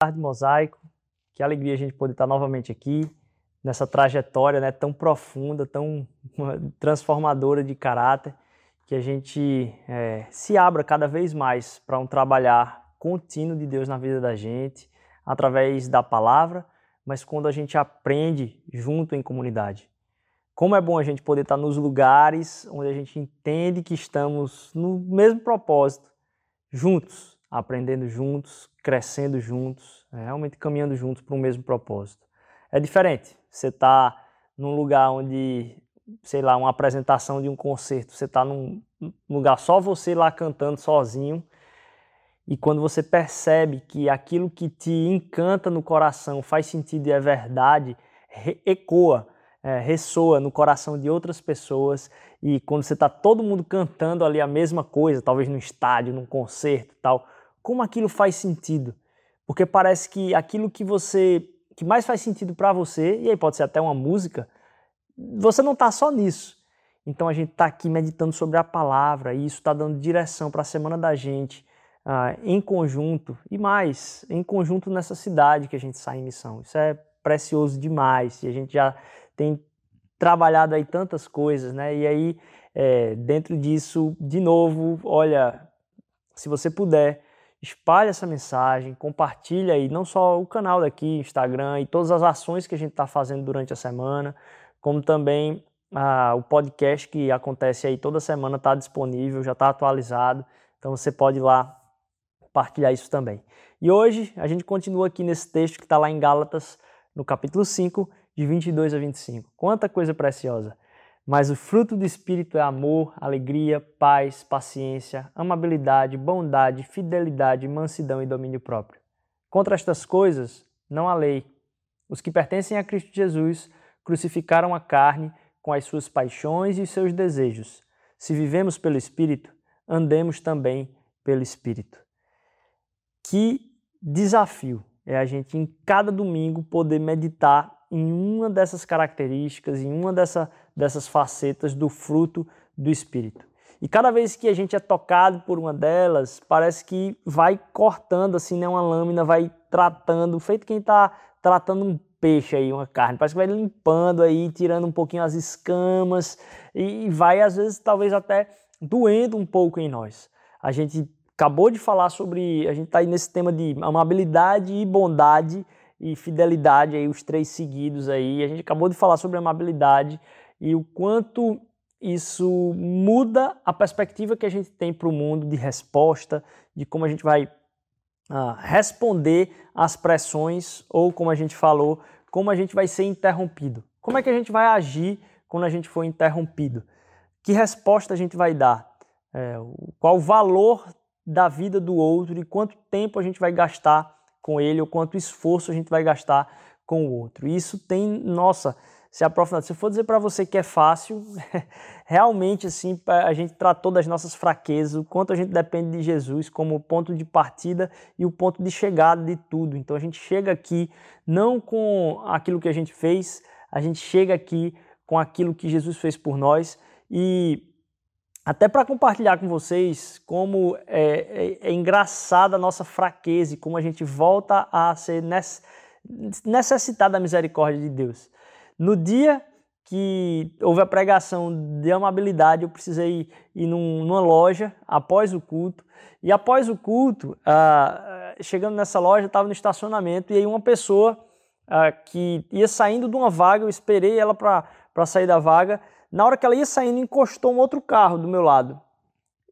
tarde, Mosaico. Que alegria a gente poder estar novamente aqui nessa trajetória né, tão profunda, tão transformadora de caráter, que a gente é, se abra cada vez mais para um trabalhar contínuo de Deus na vida da gente, através da palavra, mas quando a gente aprende junto em comunidade. Como é bom a gente poder estar nos lugares onde a gente entende que estamos no mesmo propósito, juntos, aprendendo juntos, crescendo juntos, é, realmente caminhando juntos para o mesmo propósito. É diferente. Você está num lugar onde, sei lá, uma apresentação de um concerto, você está num lugar só você lá cantando sozinho, e quando você percebe que aquilo que te encanta no coração faz sentido e é verdade, ecoa, é, ressoa no coração de outras pessoas, e quando você está todo mundo cantando ali a mesma coisa, talvez no estádio, num concerto tal, como aquilo faz sentido? Porque parece que aquilo que você que mais faz sentido para você, e aí pode ser até uma música, você não está só nisso. Então a gente está aqui meditando sobre a palavra e isso está dando direção para a semana da gente ah, em conjunto e mais, em conjunto nessa cidade que a gente sai em missão. Isso é precioso demais e a gente já tem trabalhado aí tantas coisas, né? E aí, é, dentro disso, de novo, olha, se você puder, espalhe essa mensagem, compartilhe aí não só o canal daqui, Instagram e todas as ações que a gente está fazendo durante a semana, como também ah, o podcast que acontece aí toda semana está disponível, já está atualizado, então você pode ir lá compartilhar isso também. E hoje a gente continua aqui nesse texto que está lá em Gálatas, no capítulo 5, de 22 a 25. Quanta coisa preciosa! Mas o fruto do Espírito é amor, alegria, paz, paciência, amabilidade, bondade, fidelidade, mansidão e domínio próprio. Contra estas coisas não há lei. Os que pertencem a Cristo Jesus crucificaram a carne com as suas paixões e os seus desejos. Se vivemos pelo Espírito, andemos também pelo Espírito. Que desafio é a gente, em cada domingo, poder meditar em uma dessas características, em uma dessa, dessas facetas do fruto do Espírito. E cada vez que a gente é tocado por uma delas, parece que vai cortando assim, né, uma lâmina, vai tratando, feito quem está tratando um peixe aí, uma carne, parece que vai limpando aí, tirando um pouquinho as escamas e vai às vezes talvez até doendo um pouco em nós. A gente acabou de falar sobre, a gente está aí nesse tema de amabilidade e bondade e fidelidade aí os três seguidos aí. A gente acabou de falar sobre amabilidade e o quanto isso muda a perspectiva que a gente tem para o mundo de resposta, de como a gente vai uh, responder às pressões ou, como a gente falou, como a gente vai ser interrompido. Como é que a gente vai agir quando a gente for interrompido? Que resposta a gente vai dar? É, qual o valor da vida do outro e quanto tempo a gente vai gastar com ele ou quanto esforço a gente vai gastar com o outro. Isso tem, nossa, se aprofundar. Se eu for dizer para você que é fácil, realmente assim, a gente tratou das nossas fraquezas, o quanto a gente depende de Jesus como ponto de partida e o ponto de chegada de tudo. Então a gente chega aqui não com aquilo que a gente fez, a gente chega aqui com aquilo que Jesus fez por nós e até para compartilhar com vocês como é, é, é engraçada a nossa fraqueza e como a gente volta a ser necessitado da misericórdia de Deus. No dia que houve a pregação de amabilidade, eu precisei ir num, numa loja após o culto. E após o culto, ah, chegando nessa loja, estava no estacionamento e aí uma pessoa ah, que ia saindo de uma vaga, eu esperei ela para sair da vaga. Na hora que ela ia saindo, encostou um outro carro do meu lado.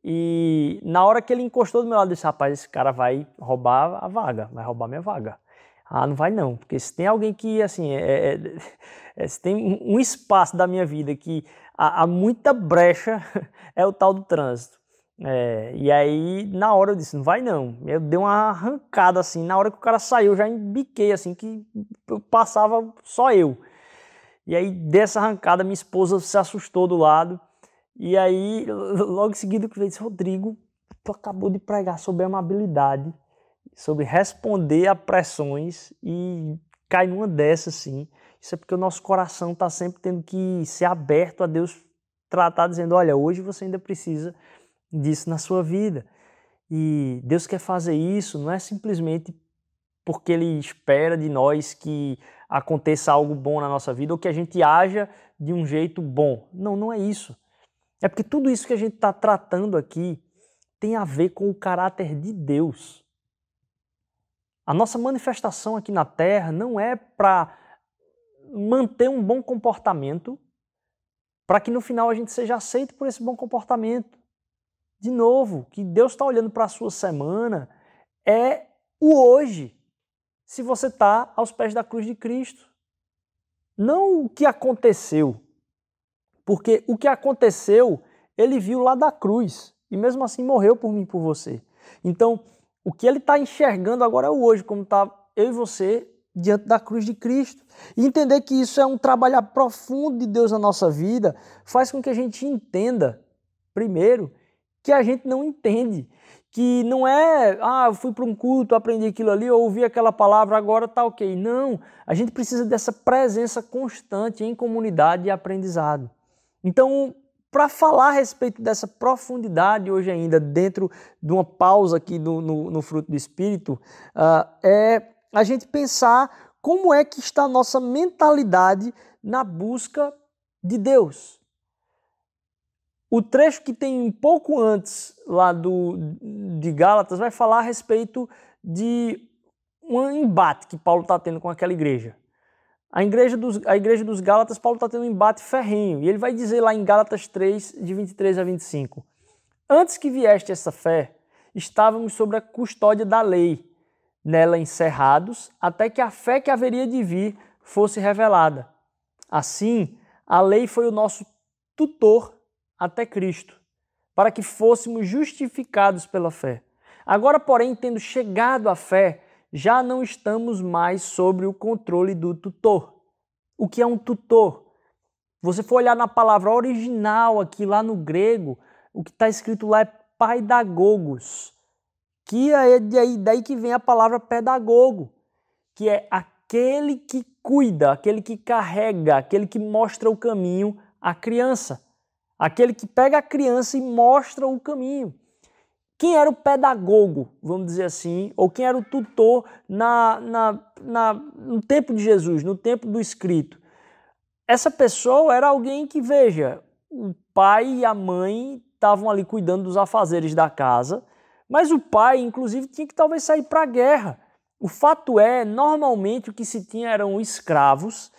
E na hora que ele encostou do meu lado, eu disse: rapaz, esse cara vai roubar a vaga, vai roubar minha vaga. Ah, não vai não, porque se tem alguém que, assim, é, é, é, se tem um espaço da minha vida que há, há muita brecha, é o tal do trânsito. É, e aí, na hora eu disse, não vai não. Eu dei uma arrancada assim, na hora que o cara saiu, eu já embiquei assim, que eu passava só eu. E aí, dessa arrancada, minha esposa se assustou do lado. E aí, logo em seguida, eu disse, Rodrigo, tu acabou de pregar sobre amabilidade sobre responder a pressões e cai numa dessas, sim. Isso é porque o nosso coração está sempre tendo que ser aberto a Deus tratar, dizendo: olha, hoje você ainda precisa disso na sua vida. E Deus quer fazer isso, não é simplesmente porque ele espera de nós que aconteça algo bom na nossa vida ou que a gente haja de um jeito bom. Não, não é isso. É porque tudo isso que a gente está tratando aqui tem a ver com o caráter de Deus. A nossa manifestação aqui na Terra não é para manter um bom comportamento, para que no final a gente seja aceito por esse bom comportamento. De novo, que Deus está olhando para a sua semana é o hoje, se você está aos pés da cruz de Cristo. Não o que aconteceu, porque o que aconteceu, ele viu lá da cruz e mesmo assim morreu por mim e por você. Então, o que ele está enxergando agora é o hoje, como está eu e você diante da cruz de Cristo. E entender que isso é um trabalho profundo de Deus na nossa vida faz com que a gente entenda, primeiro, que a gente não entende. Que não é, ah, fui para um culto, aprendi aquilo ali, ouvi aquela palavra, agora está ok. Não, a gente precisa dessa presença constante em comunidade e aprendizado. Então, para falar a respeito dessa profundidade hoje ainda, dentro de uma pausa aqui no, no, fruto do Espírito, uh, é a gente pensar como é que está a nossa mentalidade na busca de Deus. O trecho que tem um pouco antes lá do, de Gálatas vai falar a respeito de um embate que Paulo está tendo com aquela igreja. A igreja dos, a igreja dos Gálatas, Paulo está tendo um embate ferrenho. E ele vai dizer lá em Gálatas 3, de 23 a 25: Antes que vieste essa fé, estávamos sob a custódia da lei, nela encerrados, até que a fé que haveria de vir fosse revelada. Assim, a lei foi o nosso tutor até Cristo, para que fôssemos justificados pela fé. Agora, porém, tendo chegado à fé, já não estamos mais sobre o controle do tutor. O que é um tutor? Você for olhar na palavra original aqui lá no grego, o que está escrito lá é paidagogos, que é daí que vem a palavra pedagogo, que é aquele que cuida, aquele que carrega, aquele que mostra o caminho à criança, aquele que pega a criança e mostra o caminho. Quem era o pedagogo, vamos dizer assim, ou quem era o tutor na, na, na, no tempo de Jesus, no tempo do escrito? Essa pessoa era alguém que, veja, o pai e a mãe estavam ali cuidando dos afazeres da casa, mas o pai, inclusive, tinha que talvez sair para a guerra. O fato é, normalmente o que se tinha eram escravos,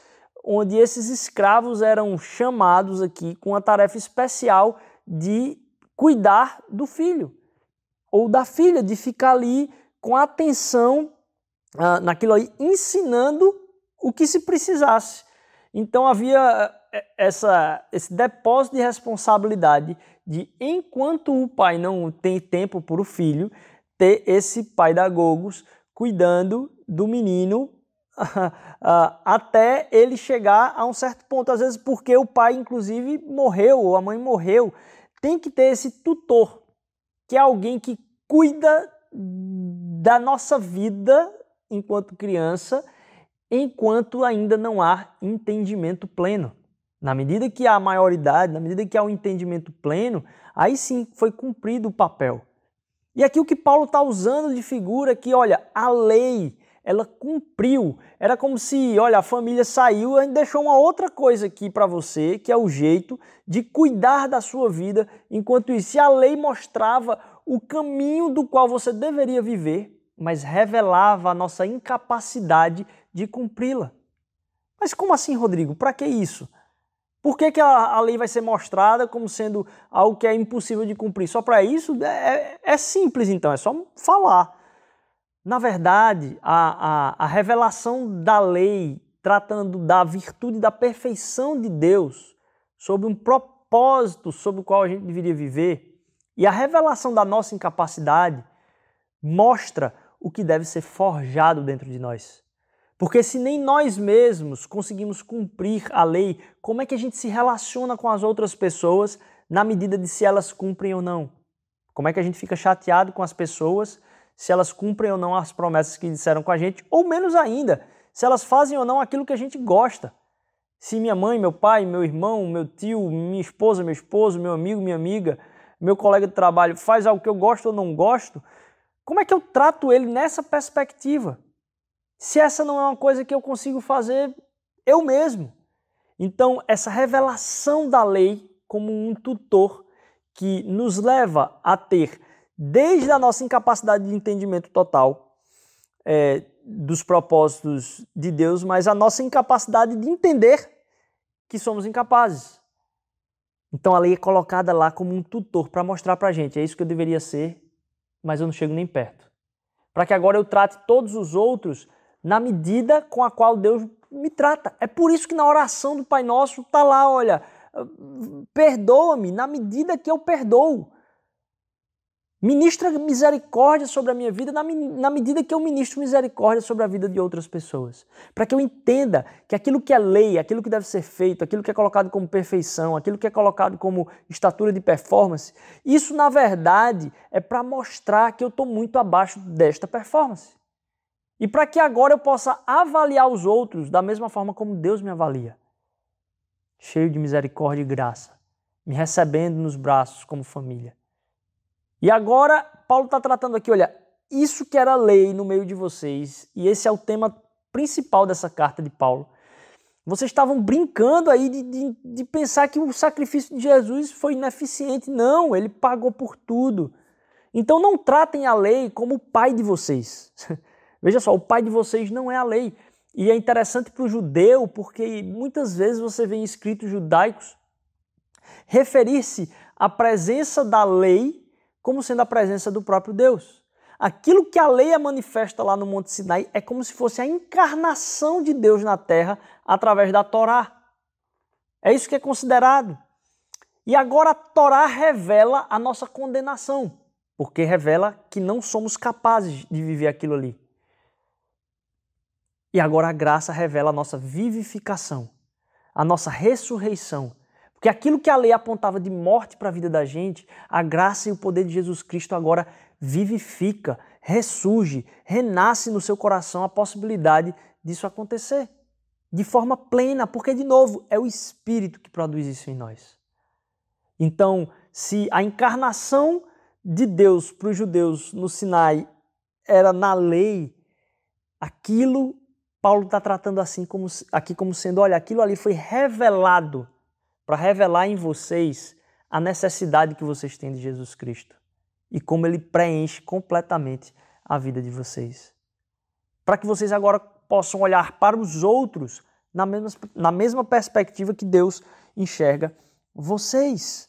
onde esses escravos eram chamados aqui com a tarefa especial de cuidar do filho ou da filha, de ficar ali com atenção ah, naquilo aí, ensinando o que se precisasse. Então havia eh, essa, esse depósito de responsabilidade de, enquanto o pai não tem tempo para o filho, ter esse pai da Gogos cuidando do menino ah, até ele chegar a um certo ponto. Às vezes porque o pai, inclusive, morreu ou a mãe morreu. Tem que ter esse tutor que é alguém que cuida da nossa vida enquanto criança, enquanto ainda não há entendimento pleno. Na medida que há maioridade, na medida que há o um entendimento pleno, aí sim foi cumprido o papel. E aqui o que Paulo está usando de figura é que, olha, a lei, ela cumpriu. Era como se, olha, a família saiu e deixou uma outra coisa aqui para você, que é o jeito de cuidar da sua vida. Enquanto isso, se a lei mostrava o caminho do qual você deveria viver, mas revelava a nossa incapacidade de cumpri-la. Mas como assim, Rodrigo? Para que isso? Por que, que a, a, lei vai ser mostrada como sendo algo que é impossível de cumprir? Só para isso? É, é, simples, então, é só falar. Na verdade, a, a, a revelação da lei, tratando da virtude da perfeição de Deus, sobre um propósito sobre o qual a gente deveria viver, e a revelação da nossa incapacidade mostra o que deve ser forjado dentro de nós. Porque se nem nós mesmos conseguimos cumprir a lei, como é que a gente se relaciona com as outras pessoas na medida de se elas cumprem ou não? Como é que a gente fica chateado com as pessoas se elas cumprem ou não as promessas que disseram com a gente, ou menos ainda, se elas fazem ou não aquilo que a gente gosta. Se minha mãe, meu pai, meu irmão, meu tio, minha esposa, meu esposo, meu amigo, minha amiga meu colega de trabalho faz algo que eu gosto ou não gosto, como é que eu trato ele nessa perspectiva? se essa não é uma coisa que eu consigo fazer eu mesmo? Então, essa revelação da lei como um tutor que nos leva a ter, desde a nossa incapacidade de entendimento total é, dos propósitos de Deus, mas a nossa incapacidade de entender que somos incapazes. Então a lei é colocada lá como um tutor para mostrar para a gente, é isso que eu deveria ser, mas eu não chego nem perto. Para que agora eu trate todos os outros na medida com a qual Deus me trata. É por isso que na oração do Pai Nosso está lá, olha, perdoa-me na medida que eu perdoo. Ministra misericórdia sobre a minha vida na, na, medida que eu ministro misericórdia sobre a vida de outras pessoas. Para que eu entenda que aquilo que é lei, aquilo que deve ser feito, aquilo que é colocado como perfeição, aquilo que é colocado como estatura de performance, isso na verdade é para mostrar que eu estou muito abaixo desta performance. E para que agora eu possa avaliar os outros da mesma forma como Deus me avalia. Cheio de misericórdia e graça, me recebendo nos braços como família e agora, Paulo está tratando aqui, olha, isso que era lei no meio de vocês, e esse é o tema principal dessa carta de Paulo. Vocês estavam brincando aí de, de, de pensar que o sacrifício de Jesus foi ineficiente. Não, ele pagou por tudo. Então não tratem a lei como o pai de vocês. Veja só, o pai de vocês não é a lei. E é interessante para o judeu, porque muitas vezes você vê em escritos judaicos referir-se à presença da lei como sendo a presença do próprio Deus. Aquilo que a lei manifesta lá no Monte Sinai é como se fosse a encarnação de Deus na terra através da Torá. É isso que é considerado. E agora a Torá revela a nossa condenação, porque revela que não somos capazes de viver aquilo ali. E agora a graça revela a nossa vivificação, a nossa ressurreição porque aquilo que a lei apontava de morte para a vida da gente, a graça e o poder de Jesus Cristo agora vivifica, ressurge, renasce no seu coração a possibilidade disso acontecer de forma plena, porque, de novo, é o Espírito que produz isso em nós. Então, se a encarnação de Deus para os judeus no Sinai era na lei, aquilo Paulo está tratando assim como, aqui como sendo, olha, aquilo ali foi revelado para revelar em vocês a necessidade que vocês têm de Jesus Cristo e como ele preenche completamente a vida de vocês. Para que vocês agora possam olhar para os outros na mesma, na mesma perspectiva que Deus enxerga vocês.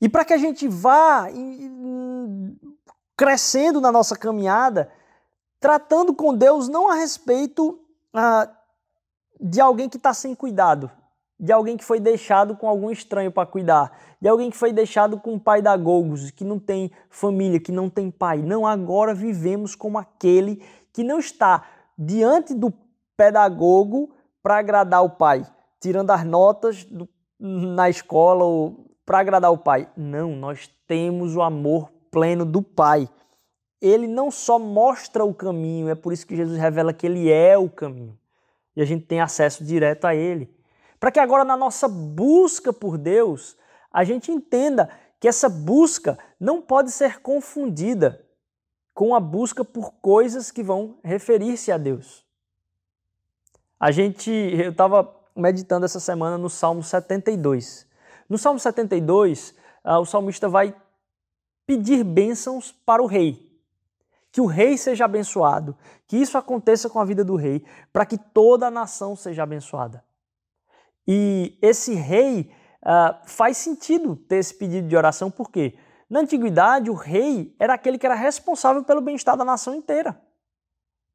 E para que a gente vá crescendo na nossa caminhada, tratando com Deus não a respeito ah, de alguém que está sem cuidado, de alguém que foi deixado com algum estranho para cuidar, de alguém que foi deixado com um pai da Gogos, que não tem família, que não tem pai. Não, agora vivemos como aquele que não está diante do pedagogo para agradar o pai, tirando as notas do, na escola ou para agradar o pai. Não, nós temos o amor pleno do pai. Ele não só mostra o caminho, é por isso que Jesus revela que ele é o caminho. E a gente tem acesso direto a ele para que agora na nossa busca por Deus, a gente entenda que essa busca não pode ser confundida com a busca por coisas que vão referir-se a Deus. A gente, eu estava meditando essa semana no Salmo 72. No Salmo 72, ah, o salmista vai pedir bênçãos para o rei. Que o rei seja abençoado, que isso aconteça com a vida do rei, para que toda a nação seja abençoada. E esse rei uh, faz sentido ter esse pedido de oração, porque na antiguidade o rei era aquele que era responsável pelo bem-estar da nação inteira.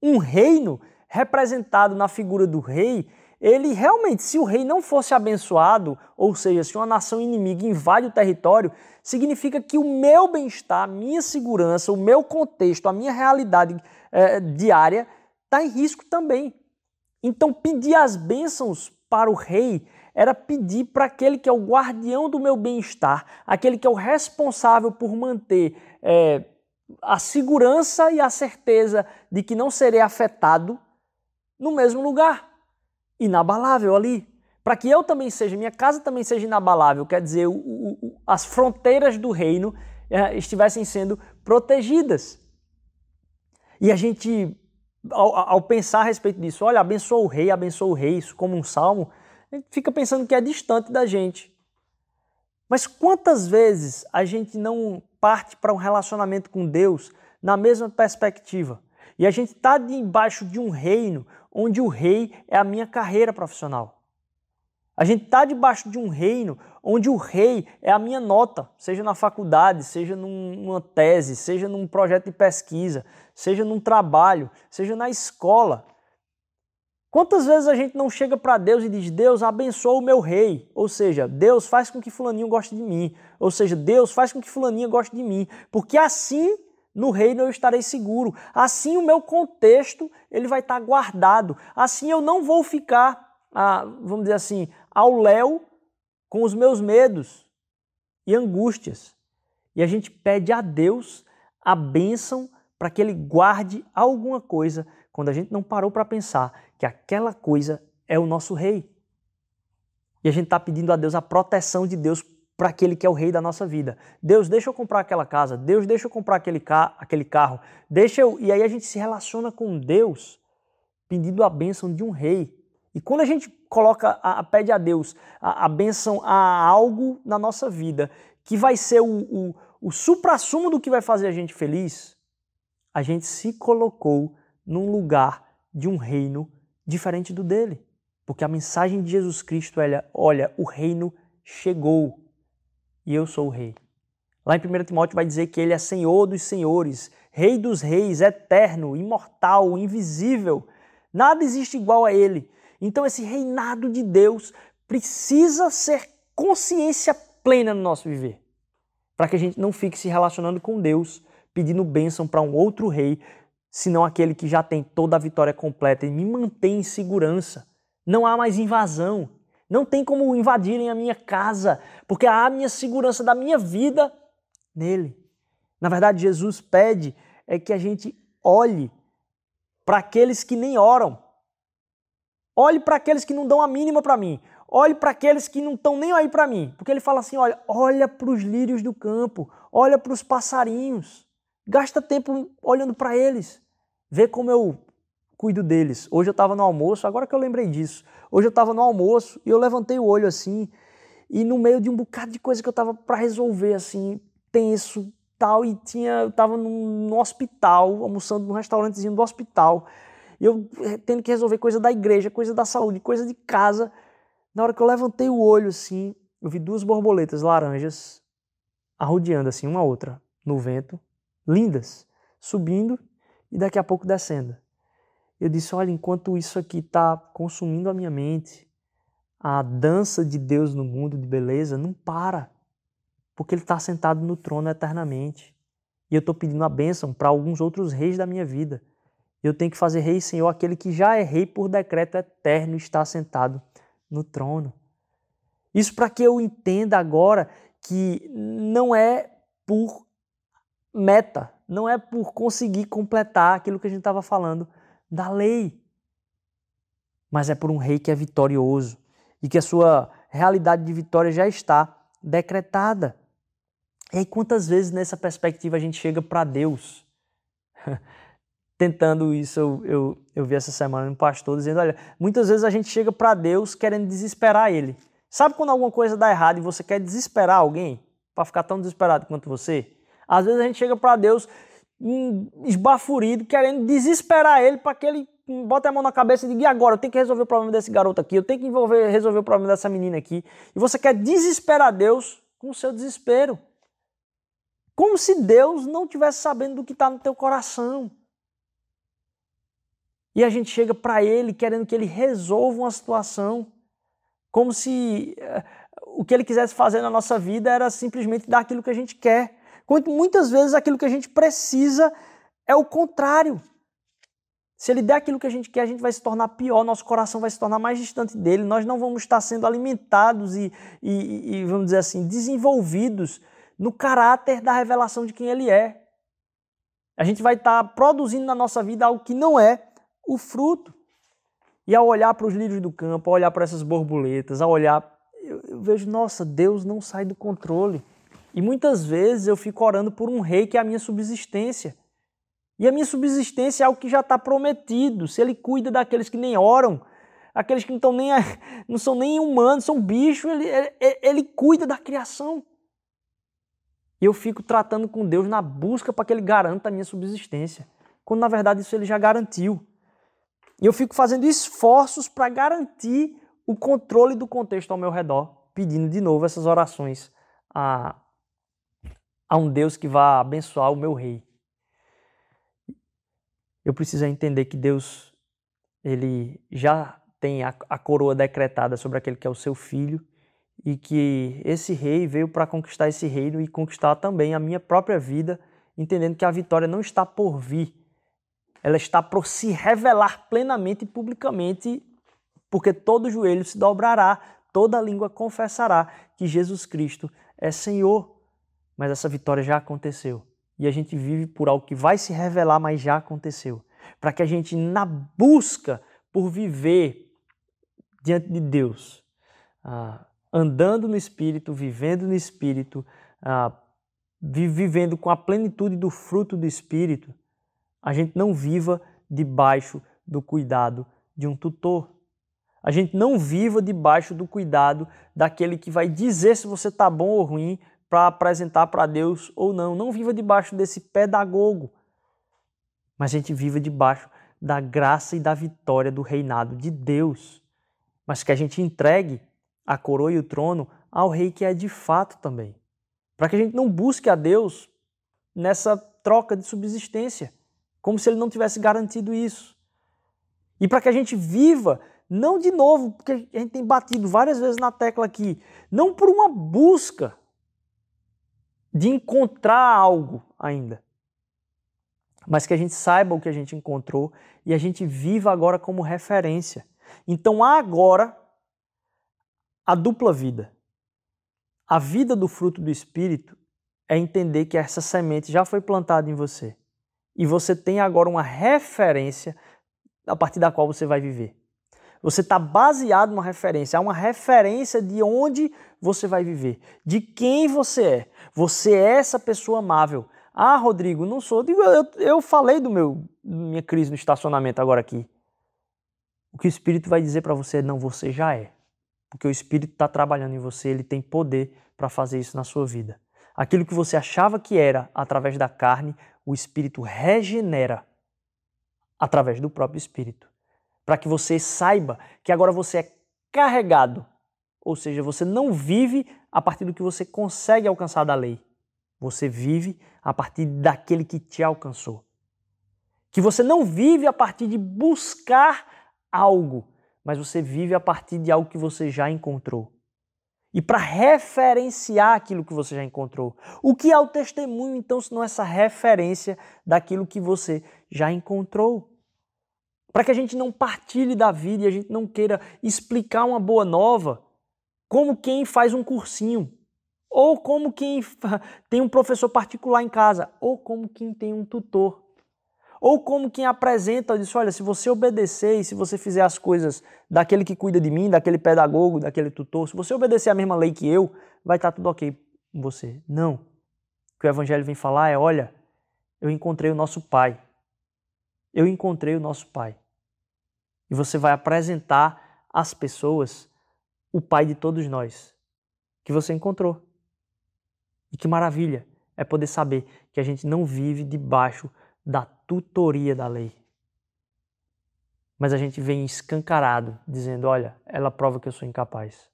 Um reino representado na figura do rei, ele realmente, se o rei não fosse abençoado, ou seja, se uma nação inimiga invade o território, significa que o meu bem-estar, a minha segurança, o meu contexto, a minha realidade eh, diária está em risco também. Então, pedir as bênçãos para o rei era pedir para aquele que é o guardião do meu bem-estar, aquele que é o responsável por manter é, a segurança e a certeza de que não serei afetado no mesmo lugar, inabalável ali. Para que eu também seja, minha casa também seja inabalável, quer dizer, o, o, as fronteiras do reino é, estivessem sendo protegidas. E a gente ao, ao, pensar a respeito disso, olha, abençoa o rei, abençoa o rei, isso como um salmo, a gente fica pensando que é distante da gente. Mas quantas vezes a gente não parte para um relacionamento com Deus na mesma perspectiva? E a gente está debaixo de um reino onde o rei é a minha carreira profissional. A gente está debaixo de um reino onde o rei é a minha nota, seja na faculdade, seja numa tese, seja num projeto de pesquisa, seja num trabalho, seja na escola. Quantas vezes a gente não chega para Deus e diz: Deus abençoa o meu rei? Ou seja, Deus faz com que Fulaninho goste de mim. Ou seja, Deus faz com que Fulaninha goste de mim. Porque assim no reino eu estarei seguro. Assim o meu contexto ele vai estar guardado. Assim eu não vou ficar, ah, vamos dizer assim, ao léu com os meus medos e angústias. E a gente pede a Deus a bênção para que Ele guarde alguma coisa quando a gente não parou para pensar que aquela coisa é o nosso rei. E a gente está pedindo a Deus a proteção de Deus para aquele que é o rei da nossa vida. Deus, deixa eu comprar aquela casa. Deus, deixa eu comprar aquele, ca aquele carro. Deixa eu... E aí a gente se relaciona com Deus pedindo a bênção de um rei. E quando a gente coloca, a, a pede a Deus a, a bênção a algo na nossa vida que vai ser o, o, o supra-sumo do que vai fazer a gente feliz, a gente se colocou num lugar de um reino diferente do dele. Porque a mensagem de Jesus Cristo é: olha, o reino chegou e eu sou o rei. Lá em 1 Timóteo vai dizer que ele é Senhor dos senhores, Rei dos reis, eterno, imortal, invisível. Nada existe igual a ele. Então, esse reinado de Deus precisa ser consciência plena no nosso viver, para que a gente não fique se relacionando com Deus, pedindo bênção para um outro rei, senão aquele que já tem toda a vitória completa e me mantém em segurança. Não há mais invasão, não tem como invadirem a minha casa, porque há a minha segurança da minha vida nele. Na verdade, Jesus pede é que a gente olhe para aqueles que nem oram. Olhe para aqueles que não dão a mínima para mim. Olhe para aqueles que não estão nem aí para mim. Porque ele fala assim: olha, olha para os lírios do campo, olha para os passarinhos. Gasta tempo olhando para eles. Vê como eu cuido deles. Hoje eu estava no almoço, agora que eu lembrei disso. Hoje eu estava no almoço e eu levantei o olho assim, e no meio de um bocado de coisa que eu estava para resolver, assim, tenso, tal, e tinha, eu estava no hospital, almoçando num restaurantezinho do hospital. E eu eh, tendo que resolver coisa da igreja, coisa da saúde, coisa de casa. Na hora que eu levantei o olho assim, eu vi duas borboletas laranjas arrodeando assim uma outra no vento, lindas, subindo e daqui a pouco descendo. Eu disse: olha, enquanto isso aqui está consumindo a minha mente, a dança de Deus no mundo de beleza não para, porque Ele está sentado no trono eternamente. E eu estou pedindo a bênção para alguns outros reis da minha vida. Eu tenho que fazer rei Senhor, aquele que já é rei por decreto eterno está sentado no trono. Isso para que eu entenda agora que não é por meta, não é por conseguir completar aquilo que a gente estava falando da lei, mas é por um rei que é vitorioso e que a sua realidade de vitória já está decretada. E aí, quantas vezes nessa perspectiva a gente chega para Deus? tentando isso, eu, eu, eu vi essa semana um pastor dizendo: olha, muitas vezes a gente chega para Deus querendo desesperar Ele. Sabe quando alguma coisa dá errado e você quer desesperar alguém para ficar tão desesperado quanto você? Às vezes a gente chega para Deus esbaforido, querendo desesperar Ele para que Ele bote a mão na cabeça e diga: e agora? Eu tenho que resolver o problema desse garoto aqui, eu tenho que envolver, resolver o problema dessa menina aqui. E você quer desesperar Deus com o seu desespero. Como se Deus não tivesse sabendo do que está no teu coração. E a gente chega para ele querendo que ele resolva uma situação, como se uh, o que ele quisesse fazer na nossa vida era simplesmente dar aquilo que a gente quer. Quando muitas vezes aquilo que a gente precisa é o contrário. Se ele der aquilo que a gente quer, a gente vai se tornar pior, nosso coração vai se tornar mais distante dele, nós não vamos estar sendo alimentados e, e, e vamos dizer assim, desenvolvidos no caráter da revelação de quem ele é. A gente vai estar produzindo na nossa vida algo que não é o fruto. E ao olhar para os lírios do campo, ao olhar para essas borboletas, ao olhar, eu, eu vejo, nossa, Deus não sai do controle. E muitas vezes eu fico orando por um rei que é a minha subsistência. E a minha subsistência é algo que já está prometido. Se ele cuida daqueles que nem oram, aqueles que não, nem, não são nem humanos, são bichos, ele, ele, ele cuida da criação. E eu fico tratando com Deus na busca para que Ele garanta a minha subsistência, quando na verdade isso Ele já garantiu. E eu fico fazendo esforços para garantir o controle do contexto ao meu redor, pedindo de novo essas orações a, a um Deus que vá abençoar o meu rei. Eu preciso entender que Deus ele já tem a, a coroa decretada sobre aquele que é o seu filho e que esse rei veio para conquistar esse reino e conquistar também a minha própria vida, entendendo que a vitória não está por vir, ela está por se revelar plenamente e publicamente, porque todo joelho se dobrará, toda língua confessará que Jesus Cristo é Senhor. Mas essa vitória já aconteceu. E a gente vive por algo que vai se revelar, mas já aconteceu. Para que a gente, na busca por viver diante de Deus, ah, andando no Espírito, vivendo no Espírito, ah, vivendo com a plenitude do fruto do Espírito, a gente não viva debaixo do cuidado de um tutor. A gente não viva debaixo do cuidado daquele que vai dizer se você está bom ou ruim para apresentar para Deus ou não. Não viva debaixo desse pedagogo. Mas a gente viva debaixo da graça e da vitória do reinado de Deus. Mas que a gente entregue a coroa e o trono ao rei que é de fato também. Para que a gente não busque a Deus nessa troca de subsistência, como se ele não tivesse garantido isso. E para que a gente viva, não de novo, porque a gente tem batido várias vezes na tecla aqui, não por uma busca de encontrar algo ainda, mas que a gente saiba o que a gente encontrou e a gente viva agora como referência. Então agora a dupla vida. A vida do fruto do Espírito é entender que essa semente já foi plantada em você e você tem agora uma referência a partir da qual você vai viver. Você está baseado numa referência, há uma referência de onde você vai viver, de quem você é. Você é essa pessoa amável. Ah, Rodrigo, não sou. Eu, eu, falei do meu minha crise no estacionamento agora aqui. O que o Espírito vai dizer para você, não, você já é porque o Espírito está trabalhando em você, ele tem poder para fazer isso na sua vida. Aquilo que você achava que era através da carne, o Espírito regenera através do próprio Espírito. Para que você saiba que agora você é carregado, ou seja, você não vive a partir do que você consegue alcançar da lei. Você vive a partir daquele que te alcançou. Que você não vive a partir de buscar algo, mas você vive a partir de algo que você já encontrou. E para referenciar aquilo que você já encontrou. O que é o testemunho, então, se não essa referência daquilo que você já encontrou? Para que a gente não partilhe da vida e a gente não queira explicar uma boa nova como quem faz um cursinho, ou como quem tem um professor particular em casa, ou como quem tem um tutor. Ou como quem apresenta, diz: olha, se você obedecer e se você fizer as coisas daquele que cuida de mim, daquele pedagogo, daquele tutor, se você obedecer a mesma lei que eu, vai estar tudo ok com você. Não. O que o Evangelho vem falar é: olha, eu encontrei o nosso Pai. Eu encontrei o nosso Pai. E você vai apresentar às pessoas o Pai de todos nós que você encontrou. E que maravilha é poder saber que a gente não vive debaixo da tutoria da lei. Mas a gente vem escancarado, dizendo: olha, ela prova que eu sou incapaz.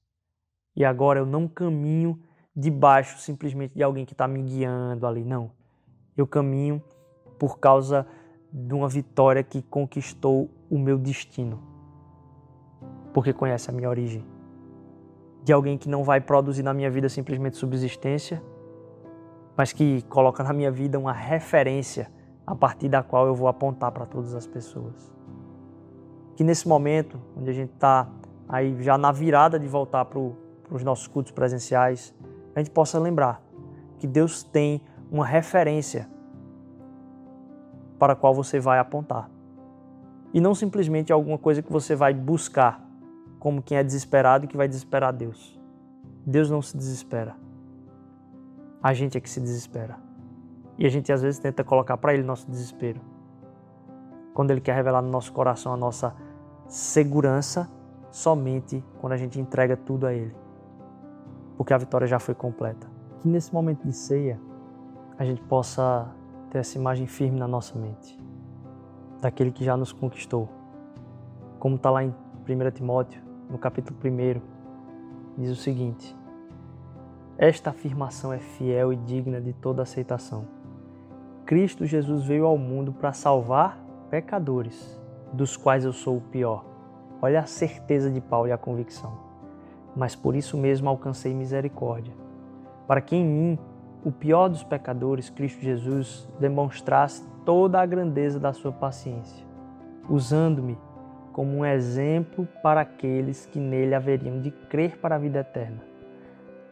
E agora eu não caminho debaixo simplesmente de alguém que está me guiando ali, não. Eu caminho por causa de uma vitória que conquistou o meu destino. Porque conhece a minha origem. De alguém que não vai produzir na minha vida simplesmente subsistência, mas que coloca na minha vida uma referência a partir da qual eu vou apontar para todas as pessoas. Que nesse momento, onde a gente está aí já na virada de voltar para os nossos cultos presenciais, a gente possa lembrar que Deus tem uma referência para a qual você vai apontar. E não simplesmente alguma coisa que você vai buscar, como quem é desesperado e que vai desesperar Deus. Deus não se desespera. A gente é que se desespera. E a gente às vezes tenta colocar para ele nosso desespero. quando Ele quer revelar no nosso coração a nossa segurança somente quando a gente entrega tudo a Ele. Porque a vitória já foi completa. Que nesse momento de ceia a gente possa ter essa imagem firme na nossa mente daquele que já nos conquistou. Como está lá em 1 Timóteo, no capítulo 1, diz o seguinte: Esta afirmação é fiel e digna de toda aceitação. Cristo Jesus veio ao mundo para salvar pecadores, dos quais eu sou o pior. Olha a certeza de Paulo e a convicção. Mas por isso mesmo alcancei misericórdia, para que em mim, o pior dos pecadores, Cristo Jesus, demonstrasse toda a grandeza da sua paciência, usando-me como um exemplo para aqueles que nele haveriam de crer para a vida eterna.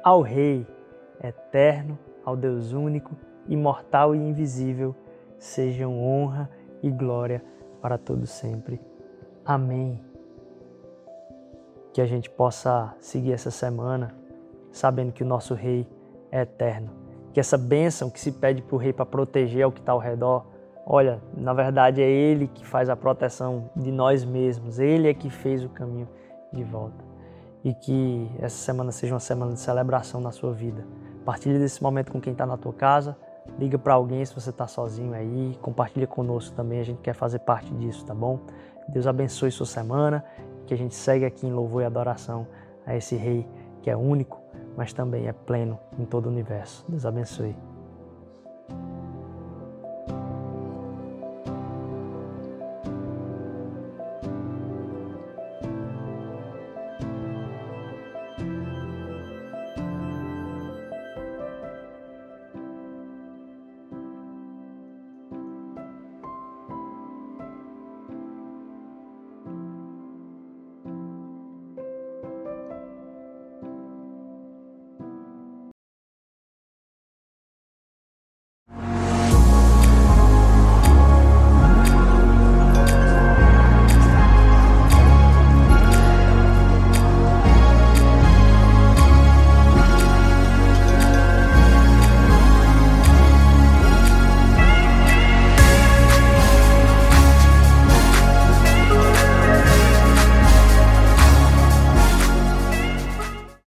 Ao Rei eterno, ao Deus único, imortal e invisível, sejam honra e glória para todos sempre. Amém. Que a gente possa seguir essa semana sabendo que o nosso Rei é eterno. Que essa bênção que se pede para o Rei para proteger o que está ao redor, olha, na verdade é Ele que faz a proteção de nós mesmos, Ele é que fez o caminho de volta. E que essa semana seja uma semana de celebração na sua vida. Partilhe desse momento com quem está na tua casa, liga para alguém se você está sozinho aí, compartilha conosco também, a gente quer fazer parte disso, tá bom? Deus abençoe sua semana, que a gente segue aqui em louvor e adoração a esse Rei que é único, mas também é pleno em todo o universo. Deus abençoe.